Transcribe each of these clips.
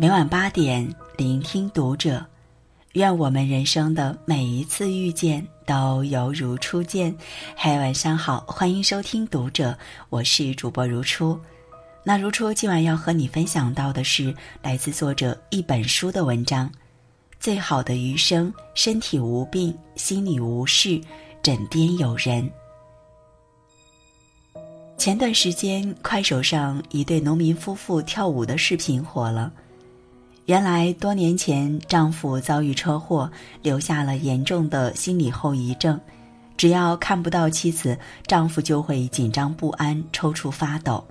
每晚八点，聆听读者。愿我们人生的每一次遇见都犹如初见。嗨，晚上好，欢迎收听读者，我是主播如初。那如初今晚要和你分享到的是来自作者一本书的文章：最好的余生，身体无病，心里无事，枕边有人。前段时间，快手上一对农民夫妇跳舞的视频火了。原来多年前，丈夫遭遇车祸，留下了严重的心理后遗症。只要看不到妻子，丈夫就会紧张不安、抽搐发抖。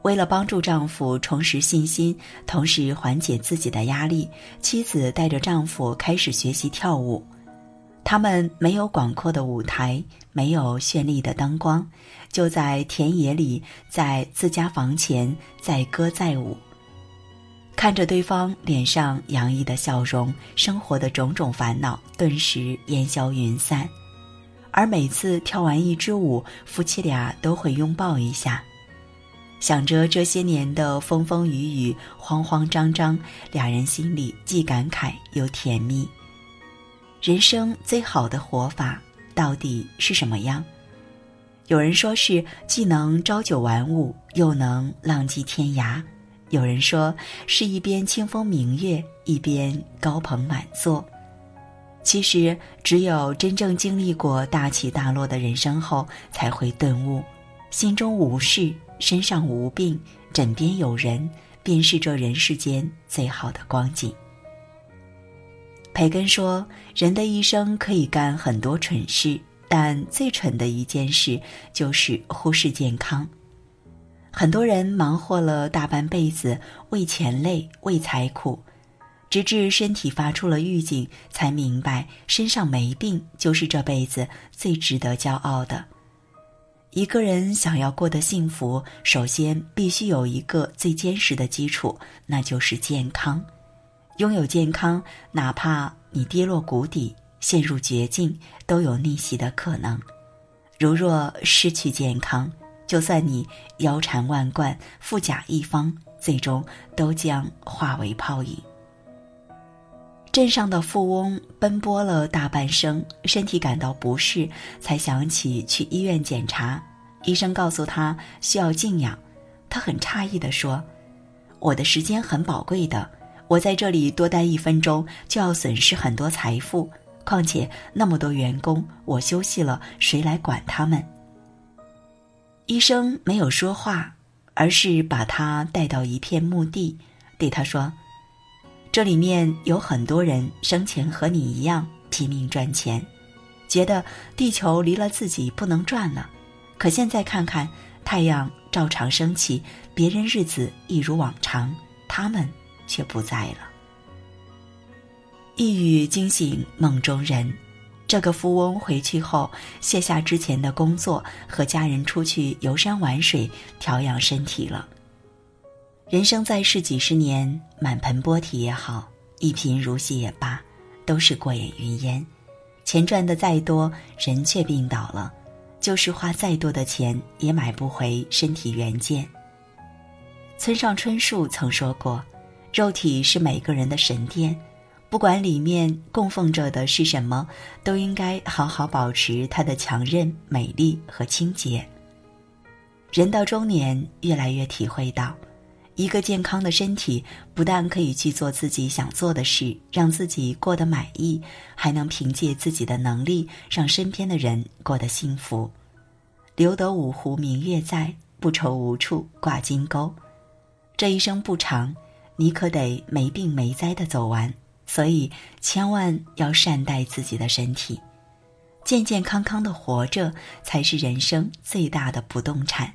为了帮助丈夫重拾信心，同时缓解自己的压力，妻子带着丈夫开始学习跳舞。他们没有广阔的舞台，没有绚丽的灯光，就在田野里，在自家房前载歌载舞。看着对方脸上洋溢的笑容，生活的种种烦恼顿时烟消云散。而每次跳完一支舞，夫妻俩都会拥抱一下，想着这些年的风风雨雨、慌慌张张，俩人心里既感慨又甜蜜。人生最好的活法到底是什么样？有人说是既能朝九晚五，又能浪迹天涯；有人说是一边清风明月，一边高朋满座。其实，只有真正经历过大起大落的人生后，才会顿悟：心中无事，身上无病，枕边有人，便是这人世间最好的光景。培根说：“人的一生可以干很多蠢事，但最蠢的一件事就是忽视健康。很多人忙活了大半辈子，为钱累，为财苦，直至身体发出了预警，才明白身上没病就是这辈子最值得骄傲的。一个人想要过得幸福，首先必须有一个最坚实的基础，那就是健康。”拥有健康，哪怕你跌落谷底、陷入绝境，都有逆袭的可能。如若失去健康，就算你腰缠万贯、富甲一方，最终都将化为泡影。镇上的富翁奔波了大半生，身体感到不适，才想起去医院检查。医生告诉他需要静养，他很诧异地说：“我的时间很宝贵的。”我在这里多待一分钟就要损失很多财富，况且那么多员工，我休息了谁来管他们？医生没有说话，而是把他带到一片墓地，对他说：“这里面有很多人生前和你一样拼命赚钱，觉得地球离了自己不能转了。可现在看看，太阳照常升起，别人日子一如往常，他们……”却不在了。一语惊醒梦中人，这个富翁回去后卸下之前的工作，和家人出去游山玩水，调养身体了。人生在世几十年，满盆波体也好，一贫如洗也罢，都是过眼云烟。钱赚的再多，人却病倒了，就是花再多的钱，也买不回身体原件。村上春树曾说过。肉体是每个人的神殿，不管里面供奉着的是什么，都应该好好保持它的强韧、美丽和清洁。人到中年，越来越体会到，一个健康的身体不但可以去做自己想做的事，让自己过得满意，还能凭借自己的能力让身边的人过得幸福。留得五湖明月在，不愁无处挂金钩。这一生不长。你可得没病没灾的走完，所以千万要善待自己的身体，健健康康的活着才是人生最大的不动产。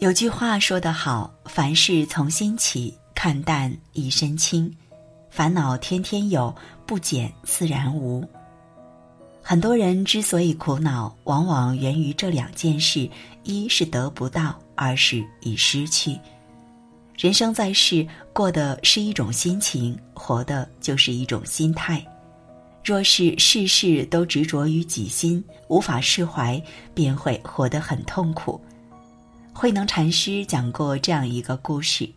有句话说得好：“凡事从心起，看淡一身轻，烦恼天天有，不减自然无。”很多人之所以苦恼，往往源于这两件事：一是得不到，二是已失去。人生在世，过的是一种心情，活的就是一种心态。若是事事都执着于己心，无法释怀，便会活得很痛苦。慧能禅师讲过这样一个故事：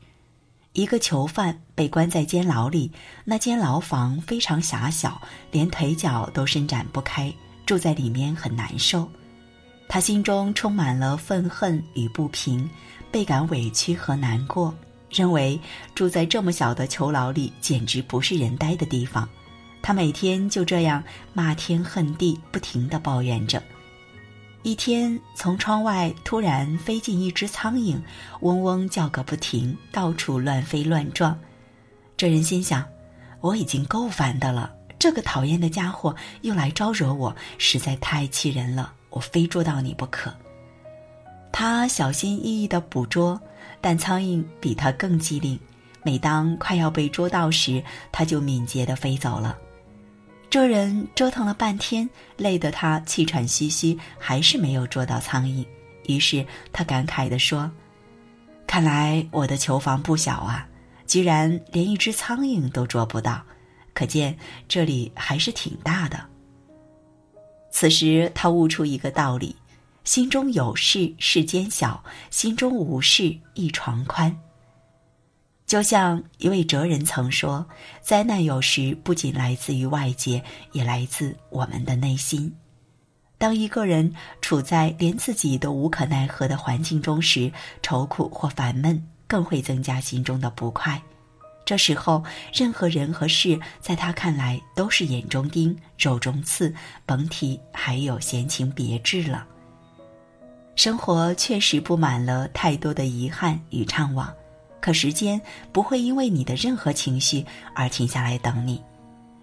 一个囚犯被关在监牢里，那间牢房非常狭小，连腿脚都伸展不开，住在里面很难受。他心中充满了愤恨与不平，倍感委屈和难过，认为住在这么小的囚牢里简直不是人待的地方。他每天就这样骂天恨地，不停地抱怨着。一天，从窗外突然飞进一只苍蝇，嗡嗡叫个不停，到处乱飞乱撞。这人心想：我已经够烦的了，这个讨厌的家伙又来招惹我，实在太气人了。我非捉到你不可。他小心翼翼地捕捉，但苍蝇比他更机灵。每当快要被捉到时，他就敏捷地飞走了。这人折腾了半天，累得他气喘吁吁，还是没有捉到苍蝇。于是他感慨地说：“看来我的囚房不小啊，居然连一只苍蝇都捉不到，可见这里还是挺大的。”此时他悟出一个道理：心中有事，世间小；心中无事，一床宽。就像一位哲人曾说：“灾难有时不仅来自于外界，也来自我们的内心。当一个人处在连自己都无可奈何的环境中时，愁苦或烦闷更会增加心中的不快。这时候，任何人和事在他看来都是眼中钉、肉中刺，甭提还有闲情别致了。生活确实布满了太多的遗憾与怅惘。”可时间不会因为你的任何情绪而停下来等你，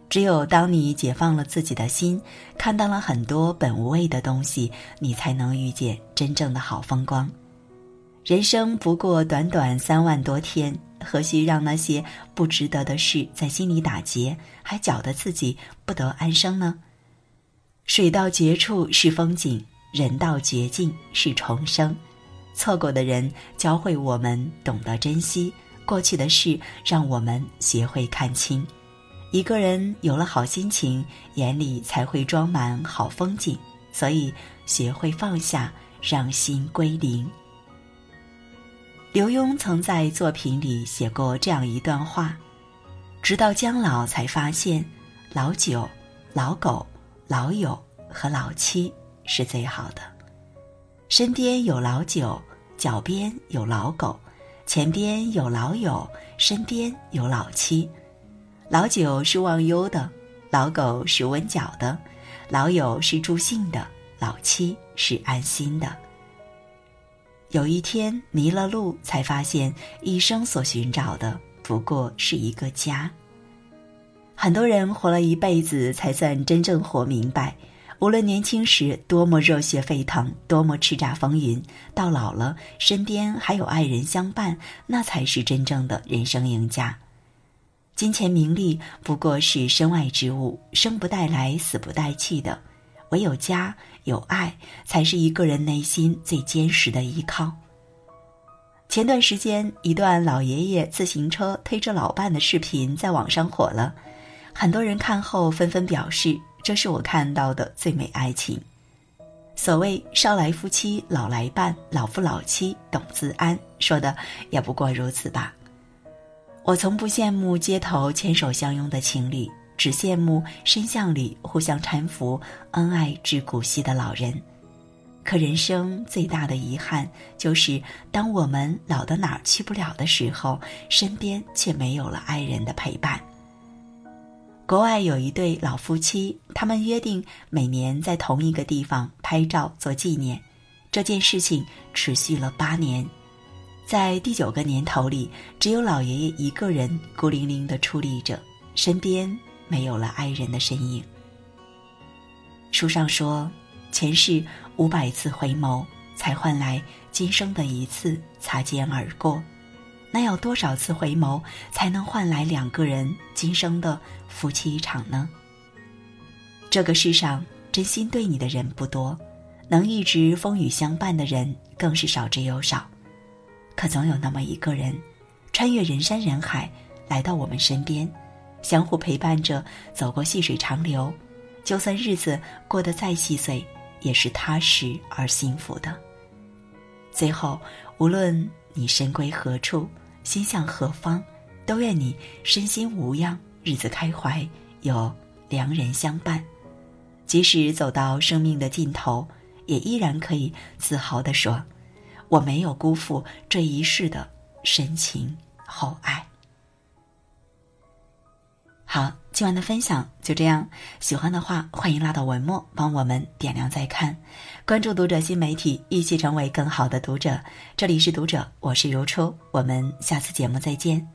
只有当你解放了自己的心，看到了很多本无味的东西，你才能遇见真正的好风光。人生不过短短三万多天，何须让那些不值得的事在心里打结，还搅得自己不得安生呢？水到绝处是风景，人到绝境是重生。错过的人教会我们懂得珍惜，过去的事让我们学会看清。一个人有了好心情，眼里才会装满好风景。所以，学会放下，让心归零。刘墉曾在作品里写过这样一段话：直到将老，才发现，老九、老狗、老友和老七是最好的。身边有老九，脚边有老狗，前边有老友，身边有老七。老九是忘忧的，老狗是温脚的，老友是助兴的，老七是安心的。有一天迷了路，才发现一生所寻找的不过是一个家。很多人活了一辈子，才算真正活明白。无论年轻时多么热血沸腾，多么叱咤风云，到老了身边还有爱人相伴，那才是真正的人生赢家。金钱名利不过是身外之物，生不带来，死不带去的。唯有家有爱，才是一个人内心最坚实的依靠。前段时间，一段老爷爷自行车推着老伴的视频在网上火了，很多人看后纷纷表示。这是我看到的最美爱情。所谓“少来夫妻老来伴，老夫老妻懂自安”，说的也不过如此吧。我从不羡慕街头牵手相拥的情侣，只羡慕深巷里互相搀扶、恩爱至古稀的老人。可人生最大的遗憾，就是当我们老到哪儿去不了的时候，身边却没有了爱人的陪伴。国外有一对老夫妻，他们约定每年在同一个地方拍照做纪念。这件事情持续了八年，在第九个年头里，只有老爷爷一个人孤零零的矗立着，身边没有了爱人的身影。书上说，前世五百次回眸，才换来今生的一次擦肩而过。那要多少次回眸，才能换来两个人今生的夫妻一场呢？这个世上真心对你的人不多，能一直风雨相伴的人更是少之又少。可总有那么一个人，穿越人山人海来到我们身边，相互陪伴着走过细水长流。就算日子过得再细碎，也是踏实而幸福的。最后，无论你身归何处。心向何方？都愿你身心无恙，日子开怀，有良人相伴。即使走到生命的尽头，也依然可以自豪地说：“我没有辜负这一世的深情厚爱。”好，今晚的分享就这样。喜欢的话，欢迎拉到文末帮我们点亮再看，关注读者新媒体，一起成为更好的读者。这里是读者，我是如初，我们下次节目再见。